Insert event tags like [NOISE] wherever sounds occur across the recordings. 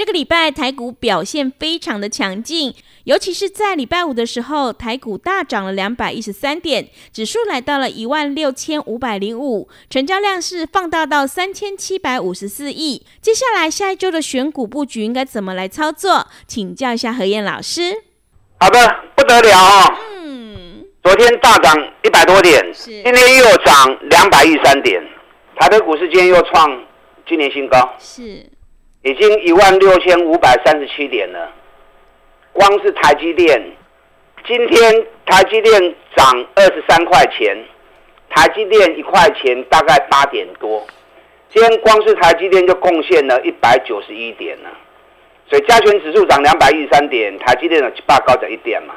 这个礼拜台股表现非常的强劲，尤其是在礼拜五的时候，台股大涨了两百一十三点，指数来到了一万六千五百零五，成交量是放大到三千七百五十四亿。接下来下一周的选股布局应该怎么来操作？请教一下何燕老师。好的，不得了啊！嗯，昨天大涨一百多点，今天又涨两百一十三点，台北股市今天又创今年新高。是。已经一万六千五百三十七点了，光是台积电，今天台积电涨二十三块钱，台积电一块钱大概八点多，今天光是台积电就贡献了一百九十一点了，所以加权指数涨两百一十三点，台积电的八高涨一点嘛，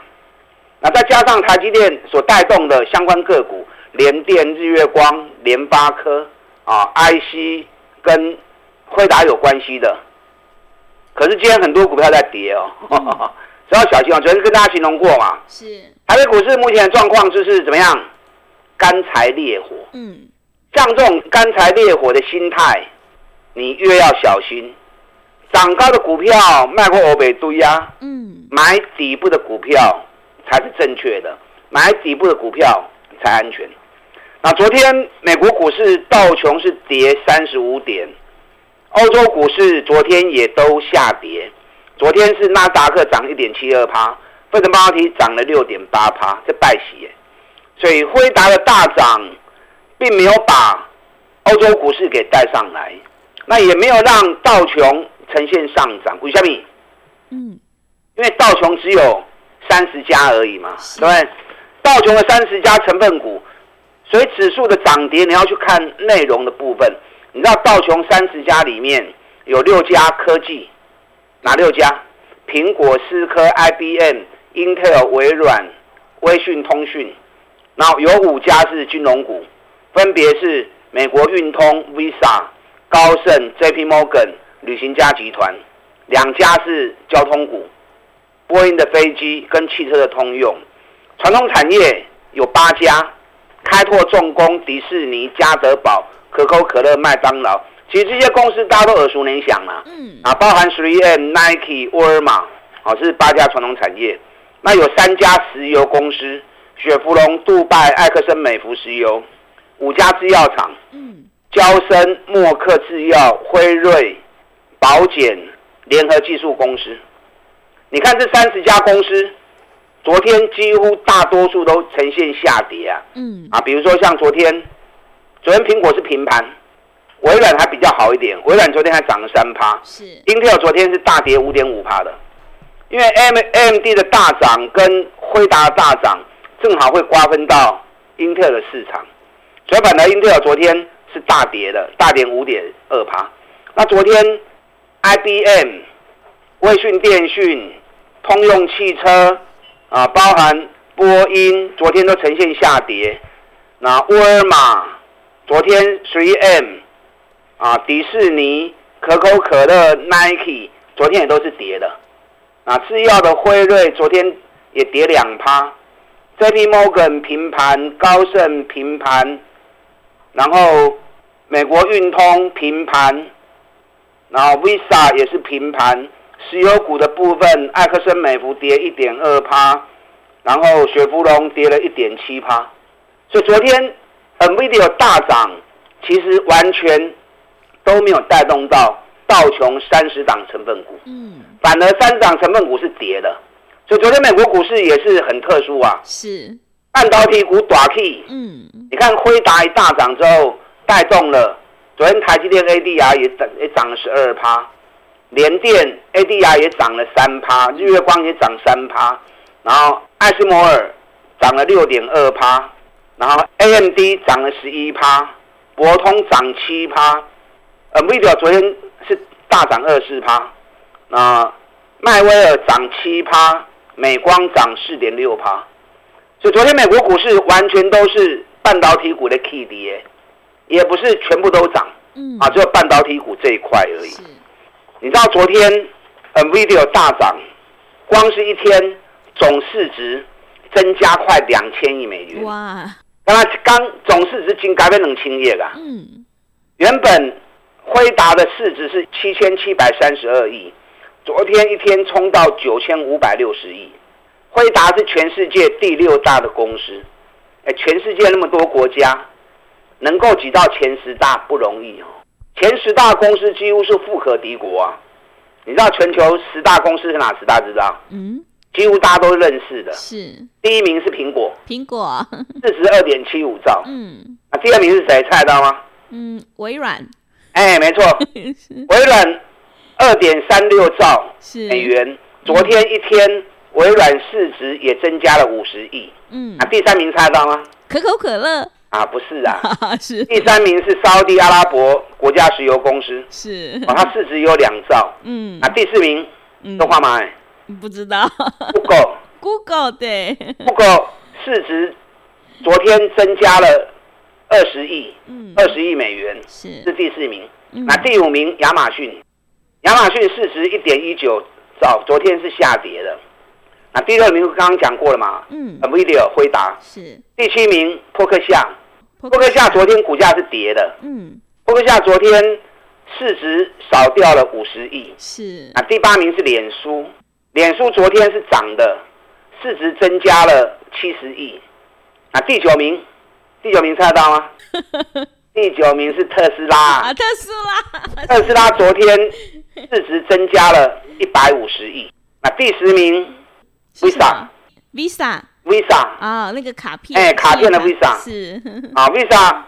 那再加上台积电所带动的相关个股，联电、日月光、联发科啊，IC 跟。辉达有关系的，可是今天很多股票在跌哦，[LAUGHS] 只要小心哦。昨天跟大家形容过嘛，是台北股市目前的状况就是怎么样？干柴烈火，嗯，像这种干柴烈火的心态，你越要小心。涨高的股票卖过欧北堆呀，嗯，买底部的股票才是正确的，买底部的股票才安全。那昨天美国股市道琼是跌三十五点。欧洲股市昨天也都下跌，昨天是纳达克涨一点七二趴，费城半导体涨了六点八趴，这败喜，所以辉达的大涨，并没有把欧洲股市给带上来，那也没有让道琼呈现上涨。为什么？嗯，因为道琼只有三十家而已嘛，对不对？道琼的三十家成分股，所以指数的涨跌你要去看内容的部分。你知道道琼三十家里面有六家科技，哪六家？苹果、思科、IBM、Intel、微软、微讯通讯，然后有五家是金融股，分别是美国运通、Visa、高盛、JP Morgan、旅行家集团，两家是交通股，波音的飞机跟汽车的通用。传统产业有八家，开拓重工、迪士尼、嘉德宝。可口可乐、麦当劳，其实这些公司大家都耳熟能详嘛。嗯。啊，包含 3M、Nike、沃尔玛，啊，是八家传统产业。那有三家石油公司：雪佛龙、杜拜、埃克森美孚石油；五家制药厂：嗯，交生、默克制药、辉瑞、保险、联合技术公司。你看这三十家公司，昨天几乎大多数都呈现下跌啊。嗯。啊，比如说像昨天。昨天苹果是平盘，微软还比较好一点。微软昨天还涨了三趴，是。Intel 昨天是大跌五点五趴的，因为 M M D 的大涨跟辉达的大涨，正好会瓜分到 Intel 的市场。所以反的 Intel 昨天是大跌的，大跌五点二趴。那昨天 I B M、微讯电讯、通用汽车啊，包含波音，昨天都呈现下跌。那沃尔玛。昨天 3M 啊，迪士尼、可口可乐、Nike 昨天也都是跌的。啊，制药的辉瑞昨天也跌两趴，JP Morgan 平盘，高盛平盘，然后美国运通平盘，然后 Visa 也是平盘。石油股的部分，埃克森美孚跌一点二趴，然后雪佛龙跌了一点七趴。所以昨天。NVIDIA 大涨，其实完全都没有带动到道琼三十档成分股，嗯，反而三档成分股是跌的，所以昨天美国股市也是很特殊啊。是，半导体股短 K，嗯，你看辉达一大涨之后，带动了昨天台积电 ADR 也涨也涨了十二趴，联电 ADR 也涨了三趴，日月光也涨三趴，然后艾斯摩尔涨了六点二趴，然后 AMD 涨了十一趴，博通涨七趴，呃，Video 昨天是大涨二四趴，那迈威尔涨七趴，美光涨四点六趴。所以昨天美国股市完全都是半导体股的 K 跌，也不是全部都涨，嗯，啊，只有半导体股这一块而已。你知道昨天 Nvidia 大涨，光是一天总市值增加快两千亿美元。哇！刚刚总市值仅改变冷清业啦。嗯。原本辉达的市值是七千七百三十二亿，昨天一天冲到九千五百六十亿。辉达是全世界第六大的公司，哎，全世界那么多国家，能够挤到前十大不容易哦。前十大公司几乎是富可敌国啊。你知道全球十大公司是哪十大？知道？嗯，几乎大家都认识的。是。第一名是苹果，苹果四十二点七五兆。嗯。啊，第二名是谁？猜得到吗？嗯，微软。哎，没错，[LAUGHS] 微软二点三六兆美元，昨天一天。微软市值也增加了五十亿。嗯，啊，第三名猜到吗？可口可乐啊，不是啊，[LAUGHS] 是第三名是沙地阿拉伯国家石油公司，是啊，它市值有两兆。嗯，啊，第四名，动画吗？不知道。Google，Google [LAUGHS] 对，Google 市值昨天增加了二十亿，嗯，二十亿美元，是是第四名。那第五名亚马逊，亚马逊市值一点一九早，昨天是下跌的。那第六名刚刚讲过了嘛？嗯，Nvidia 回答是第七名，波克夏，波克夏昨天股价是跌的。嗯，波克夏昨天市值少掉了五十亿。是啊，第八名是脸书，脸书昨天是涨的，市值增加了七十亿。啊，第九名，第九名猜得到吗？[LAUGHS] 第九名是特斯拉啊，特斯拉，特斯拉昨天市值增加了一百五十亿。那第十名。Visa，Visa，Visa 啊，那个卡片，哎，卡片的 Visa 是啊，Visa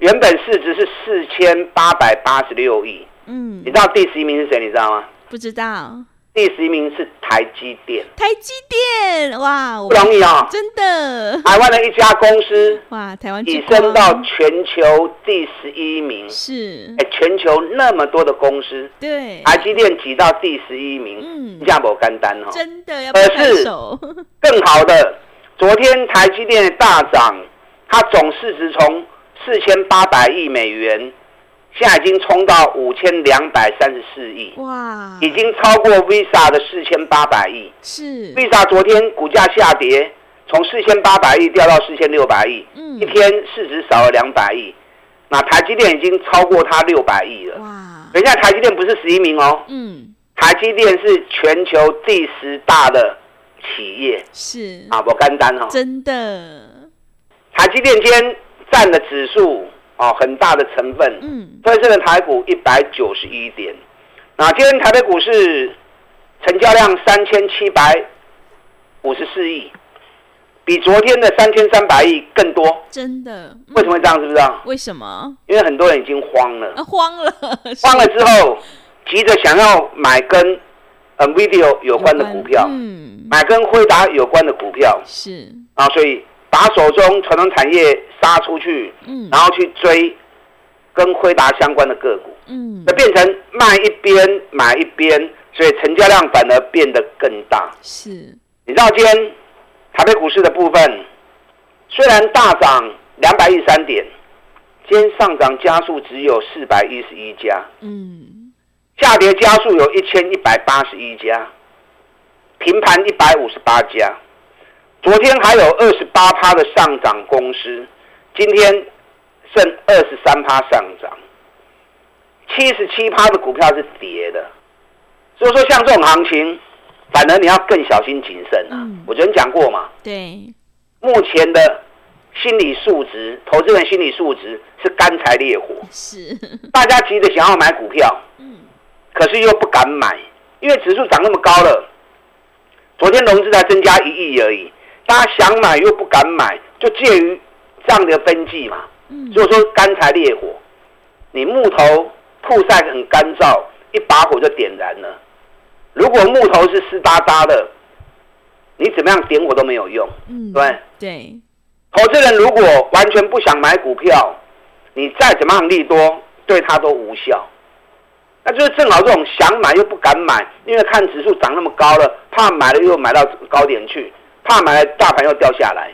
原本市值是四千八百八十六亿，嗯，你知道第十一名是谁？你知道吗？不知道。第十一名是台积电，台积电哇，不容易啊，真的。台湾的一家公司哇，台湾提升到全球第十一名，是。哎，全球那么多的公司，对，台积电挤到第十一名，嗯，价不干单哦，真的要可是。[LAUGHS] 更好的，昨天台积电大涨，它总市值从四千八百亿美元。现在已经冲到五千两百三十四亿，哇，已经超过 Visa 的四千八百亿。是 Visa 昨天股价下跌，从四千八百亿掉到四千六百亿，嗯，一天市值少了两百亿。那台积电已经超过它六百亿了。哇，等一下，台积电不是十一名哦，嗯，台积电是全球第十大的企业。是啊，不干单哦，真的。台积电今天占的指数。哦，很大的成分，嗯，所以这个台股一百九十一点，那今天台北股市成交量三千七百五十四亿，比昨天的三千三百亿更多，真的？为什么会这样？是不知道？为什么？因为很多人已经慌了，慌了，[LAUGHS] 慌了之后，急着想要买跟 Nvidia 有关的股票，嗯，买跟辉达有关的股票，是啊，所以。把手中传统产业杀出去，嗯，然后去追跟辉达相关的个股，嗯，那变成卖一边买一边，所以成交量反而变得更大。是，你知道今天台北股市的部分虽然大涨两百一十三点，今天上涨加速只有四百一十一家，嗯，下跌加速有一千一百八十一家，平盘一百五十八家。昨天还有二十八趴的上涨公司，今天剩二十三趴上涨，七十七趴的股票是跌的。所以说，像这种行情，反而你要更小心谨慎啊！我昨天讲过嘛，对，目前的心理素质，投资人心理素质是干柴烈火，是大家急着想要买股票，嗯，可是又不敢买，因为指数涨那么高了。昨天融资才增加一亿而已。大家想买又不敢买，就介于这样的分际嘛。嗯。如果说干柴烈火，你木头曝晒很干燥，一把火就点燃了。如果木头是湿哒哒的，你怎么样点火都没有用。嗯。对。对。投资人如果完全不想买股票，你再怎么样利多，对他都无效。那就是正好这种想买又不敢买，因为看指数涨那么高了，怕买了又买到高点去，怕买了大盘又掉下来，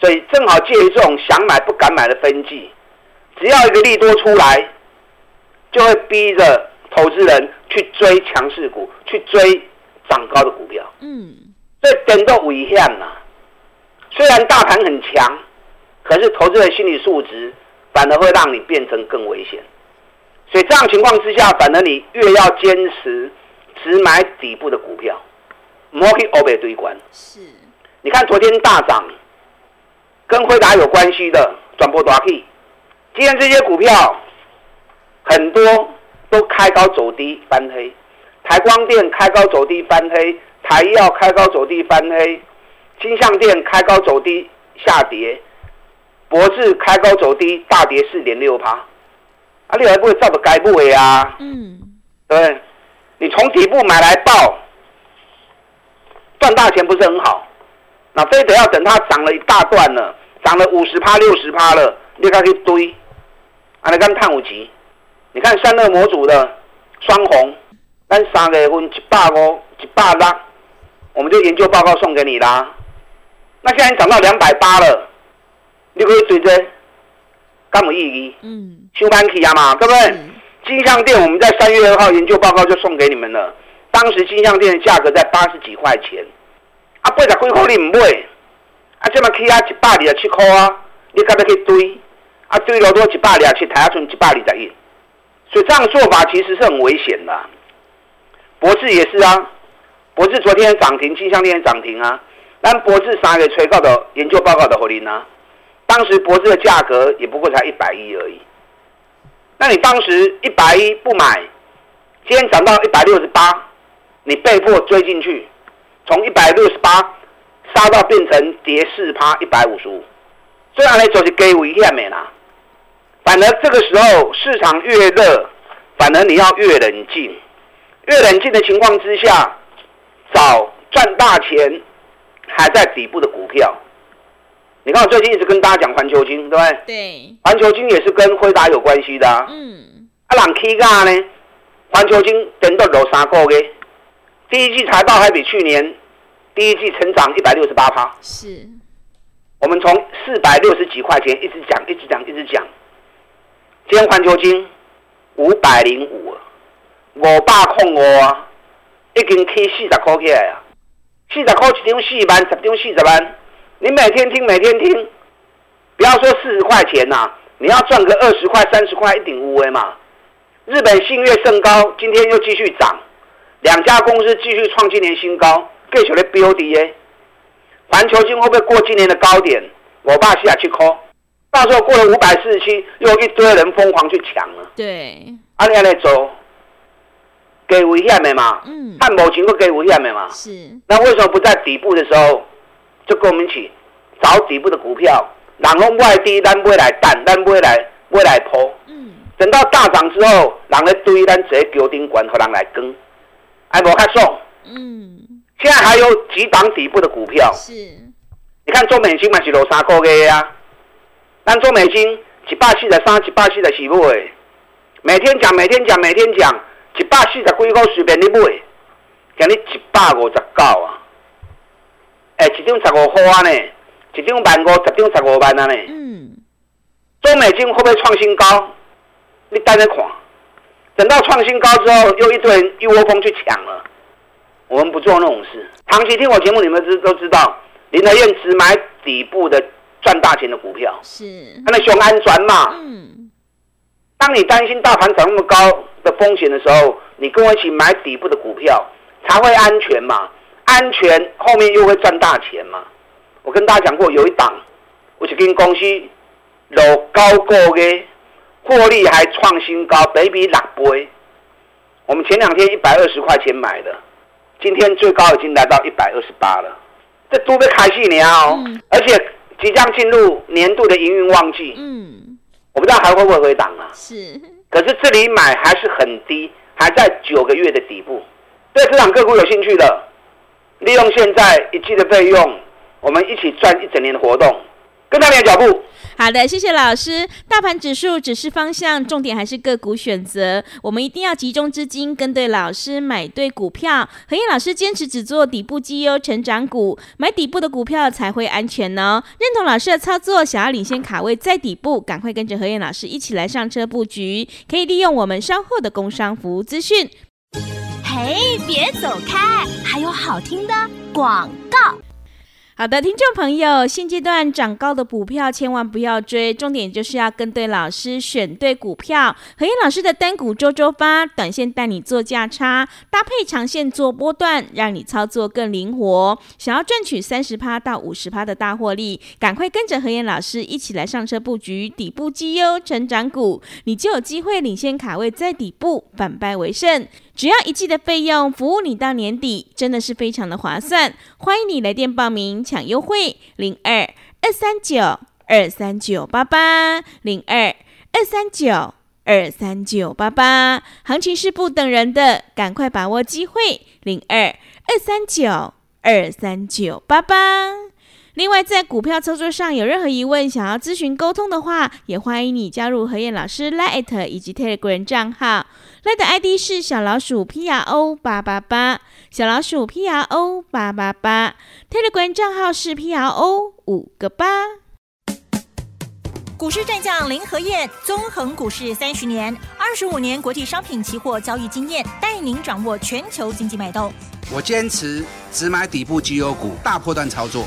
所以正好介于这种想买不敢买的分际，只要一个利多出来，就会逼着投资人去追强势股，去追涨高的股票。嗯，这点都危险呐。虽然大盘很强，可是投资人心理素质反而会让你变成更危险。所以这样情况之下，反而你越要坚持只买底部的股票，莫去欧北堆关。是，你看昨天大涨，跟辉达有关系的转播大 K，今天这些股票很多都开高走低翻黑，台光电开高走低翻黑，台药开高走低翻黑，金相电开高走低下跌，博智开高走低大跌四点六趴。啊，你还不会照着该不会啊？嗯，对，你从底部买来报，赚大钱不是很好？那非得要等它涨了一大段了，涨了五十趴、六十趴了，你才去堆。啊，你看碳五级，你看散热模组的双红，咱三月份一百五、一百六，我们就研究报告送给你啦。那现在涨到两百八了，你可以追追。干么意义？嗯，休班期啊嘛，对不对？金相店我们在三月二号研究报告就送给你们了。当时金相店的价格在八十几块钱，啊，八十几块你唔买，啊，这么起啊一百二十七块啊，你干嘛去堆？啊，堆了多一百二十七，台下存一百二十一，所以这样做法其实是很危险的。博智也是啊，博智昨天涨停，金项链涨停啊，但博智三月催告的研究报告的合理呢？当时博士的价格也不过才一百一而已，那你当时一百一不买，今天涨到一百六十八，你被迫追进去，从一百六十八杀到变成跌四趴一百五十五，这样来就是给危险没啦。反而这个时候市场越热，反而你要越冷静，越冷静的情况之下，找赚大钱还在底部的股票。你看，我最近一直跟大家讲环球金，对不对？对。环球金也是跟辉达有关系的。嗯。啊，朗 K 价呢？环球金等到有三个月，第一季财报还比去年第一季成长一百六十八趴。是。我们从四百六十几块钱一直讲，一直讲，一直讲。今天环球金五百零五，五百控五啊，已经起四十块起来啊，四十块一张四万，十张四十万。你每天听，每天听，不要说四十块钱呐，你要赚个二十块、三十块一顶乌龟嘛。日本信越盛高，今天又继续涨，两家公司继续创今年新高，继续的 BOD 环球金会不会过今年的高点？我爸下去 call，到时候过了五百四十七，又一堆人疯狂去抢了。对，阿你来走，给危险的嘛？嗯，看某情会给危险的嘛？是。那为什么不在底部的时候？就跟我们一起找底部的股票，然后外低，咱不会来淡，咱不会来不会来抛。嗯。等到大涨之后，人来堆，咱直接丢顶管和人来跟，哎，无卡送。嗯。现在还有几档底部的股票。是。你看中美金嘛是落三个月啊，但中美金一百四十三、一百四十四买，每天讲，每天讲，每天讲，一百四十几股随便你买，今日一百五十九啊。哎，一张十五块啊呢，一张万五，十张十五万啊呢。嗯。中美金会不会创新高？你等着看，等到创新高之后，又一堆人一窝蜂去抢了。我们不做那种事。长期听我节目，你们知都知道，林德燕只买底部的赚大钱的股票。是。那熊安全嘛。嗯。当你担心大盘涨那么高的风险的时候，你跟我一起买底部的股票，才会安全嘛。安全后面又会赚大钱嘛？我跟大家讲过，有一档，我就跟公司老高过的获利还创新高，比比六倍。我们前两天一百二十块钱买的，今天最高已经来到一百二十八了。这都被开戏了哦！而且即将进入年度的营运旺季，嗯，我不知道还会不会回档啊？是，可是这里买还是很低，还在九个月的底部。对市场个股有兴趣的，利用现在一季的费用，我们一起赚一整年的活动。跟上你的脚步。好的，谢谢老师。大盘指数只是方向，重点还是个股选择。我们一定要集中资金，跟对老师，买对股票。何燕老师坚持只做底部绩优成长股，买底部的股票才会安全呢。认同老师的操作，想要领先卡位在底部，赶快跟着何燕老师一起来上车布局。可以利用我们稍后的工商服务资讯。嘿，别走开，还有好听的广告。好的，听众朋友，现阶段涨高的股票千万不要追，重点就是要跟对老师，选对股票。何燕老师的单股周周发，短线带你做价差，搭配长线做波段，让你操作更灵活。想要赚取三十趴到五十趴的大获利，赶快跟着何燕老师一起来上车布局底部绩优成长股，你就有机会领先卡位在底部，反败为胜。只要一季的费用，服务你到年底，真的是非常的划算。欢迎你来电报名抢优惠，零二二三九二三九八八，零二二三九二三九八八。行情是不等人的，赶快把握机会，零二二三九二三九八八。另外，在股票操作上有任何疑问，想要咨询沟通的话，也欢迎你加入何燕老师 Line 以及 Telegram 账号。Line 的 ID 是小老鼠 P R O 八八八，小老鼠 P R O 八八八。Telegram 账号是 P R O 五个八。股市战将林和燕，纵横股市三十年，二十五年国际商品期货交易经验，带您掌握全球经济脉动。我坚持只买底部绩优股，大波段操作。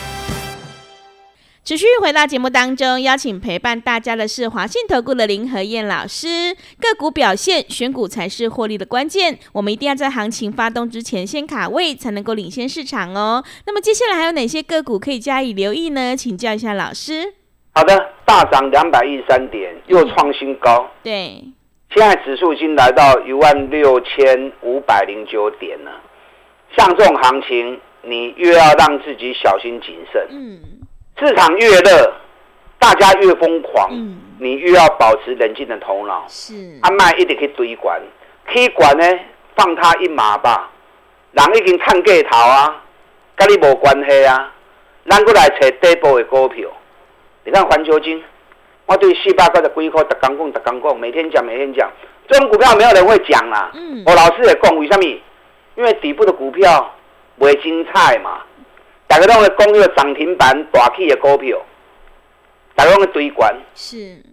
持续回到节目当中，邀请陪伴大家的是华信投顾的林和燕老师。个股表现，选股才是获利的关键。我们一定要在行情发动之前先卡位，才能够领先市场哦。那么接下来还有哪些个股可以加以留意呢？请教一下老师。好的，大涨两百一十三点，又创新高。对，现在指数已经来到一万六千五百零九点了。像这种行情，你越要让自己小心谨慎。嗯。市场越热，大家越疯狂，你越要保持冷静的头脑。是，阿麦一定可以追管，去管呢，放他一马吧。人已经探过头啊，跟你无关系啊。咱过来找底部的股票，你看环球金，我对四百块的几块，特讲讲，逐讲讲，每天讲，每天讲。这种股票没有人会讲啦。嗯。我老师也讲，为什么？因为底部的股票未精彩嘛。大家拢会讲个涨停板大起的股票，大家拢会堆关。是。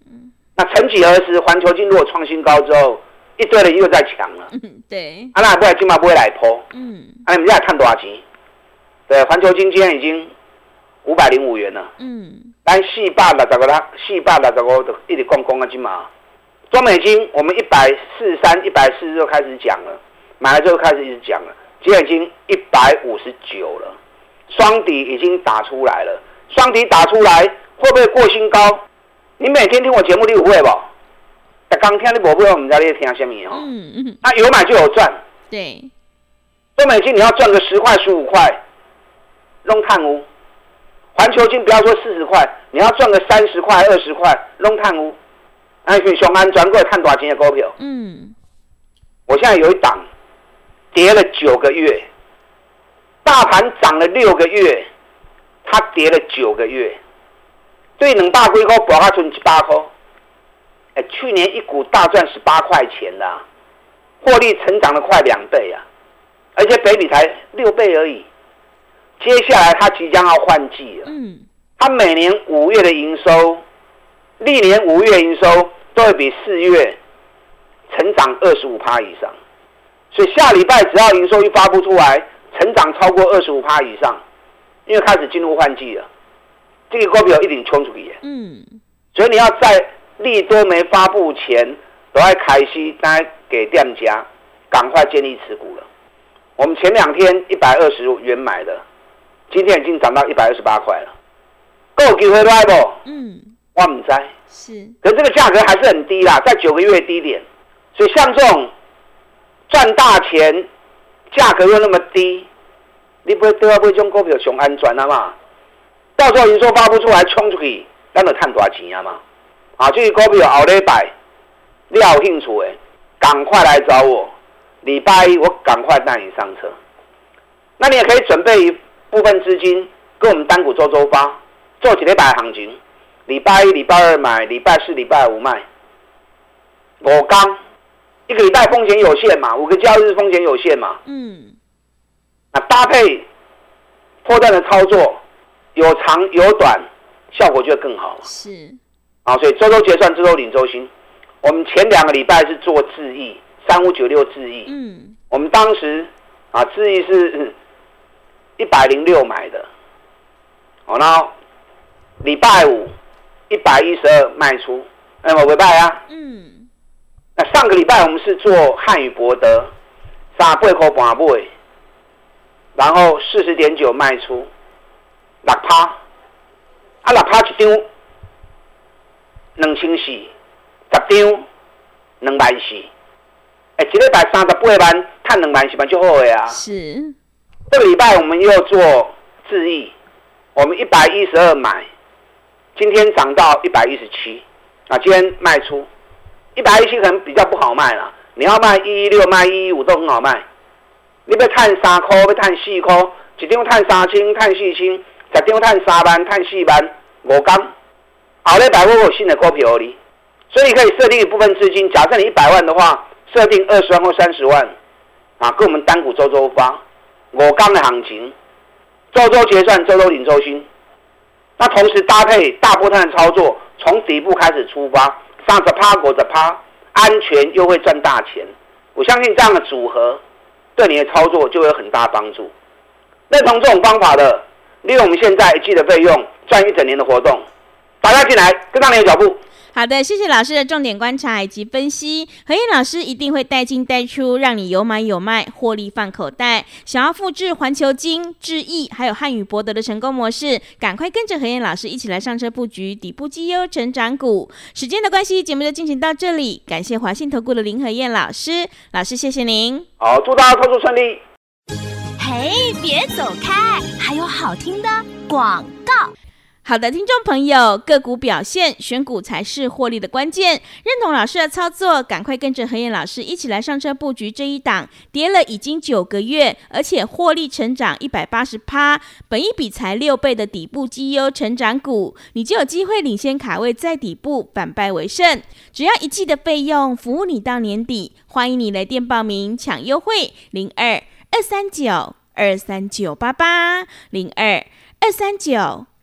那曾几何时，环球金如果创新高之后，一堆人又在抢了。[LAUGHS] 对。啊，那不会金嘛不会来破。嗯。啊，你们在看多少钱？对，环球金今天已经五百零五元了。嗯。但四百六十个啦，四百六十个都一直逛逛啊金嘛。中美金我们一百四十三、一百四十就开始讲了，买了之后开始一直讲了，今天已经一百五十九了。双底已经打出来了，双底打出来会不会过新高？你每天听我节目你有会不？刚听你不会，我们家你听下面哦。嗯嗯。那有买就有赚。对。中美金你要赚个十块十五块，弄碳污。环球金不要说四十块，你要赚个三十块二十块，弄碳污。哎，雄安转过来看多少钱的股票？嗯。我现在有一档，跌了九个月。大盘涨了六个月，它跌了九个月，对两大龟壳保它存七八颗，哎，去年一股大赚十八块钱的，获利成长了快两倍啊，而且北比才六倍而已。接下来它即将要换季了，嗯，它每年五月的营收，历年五月营收都会比四月成长二十五趴以上，所以下礼拜只要营收一发布出来。成长超过二十五趴以上，因为开始进入换季了，这个股票一定冲出去。嗯，所以你要在利多没发布前，都要开始该给店家赶快建立持股了。我们前两天一百二十元买的，今天已经涨到一百二十八块了。够机会来不？嗯，我唔知。是，可这个价格还是很低啦，在九个月低点，所以像这种赚大钱，价格又那么低，你不会都要被这种股票熊安全了嘛？到时候营收发布出来冲出去，咱就赚多少钱啊嘛？啊，这些股票后礼拜你有兴趣的，赶快来找我，礼拜一我赶快带你上车。那你也可以准备一部分资金，跟我们单股周周发，做几礼拜行情。礼拜一、礼拜二买，礼拜四、礼拜五卖。五刚一个礼拜风险有限嘛，五个交易日风险有限嘛。嗯。那搭配破断的操作，有长有短，效果就会更好。是。啊，所以周周结算，周周领周薪。我们前两个礼拜是做智易，三五九六智易。嗯。我们当时啊，智易是一百零六买的。哦，然后礼拜五。一百一十二卖出，哎，我拜拜啊。嗯。那上个礼拜我们是做汉语博德，三八块半买，然后四十点九卖出，六趴，啊六趴一张，两千四，十张两万四，哎，一礼拜三十八万，赚两万四万就好的啊。是。这个礼拜我们又做智易，我们一百一十二买。今天涨到一百一十七，啊，今天卖出一百一十可能比较不好卖了。你要卖一一六、卖一一五都很好卖。你不要探三块，要探四块，一张探三千、探四千，十张探三万、探四万，五刚。后日百货有新的股票哩，所以可以设定一部分资金。假设你一百万的话，设定二十万或三十万，啊，跟我们单股周周发五刚的行情，周周结算，周周领周薪。那同时搭配大波段操作，从底部开始出发，上着趴，裹着趴，安全又会赚大钱。我相信这样的组合，对你的操作就有很大帮助。认同这种方法的，利用我们现在一季的费用赚一整年的活动，大家进来跟上你的脚步。好的，谢谢老师的重点观察以及分析。何燕老师一定会带进带出，让你有买有卖，获利放口袋。想要复制环球金、智毅还有汉语博德的成功模式，赶快跟着何燕老师一起来上车布局底部绩优成长股。时间的关系，节目就进行到这里。感谢华信投顾的林何燕老师，老师谢谢您。好，祝大家操作顺利。嘿，别走开，还有好听的广告。好的，听众朋友，个股表现选股才是获利的关键。认同老师的操作，赶快跟着何燕老师一起来上车布局这一档跌了已经九个月，而且获利成长一百八十趴，本一比才六倍的底部绩优成长股，你就有机会领先卡位在底部，反败为胜。只要一季的费用，服务你到年底。欢迎你来电报名抢优惠，零二二三九二三九八八零二二三九。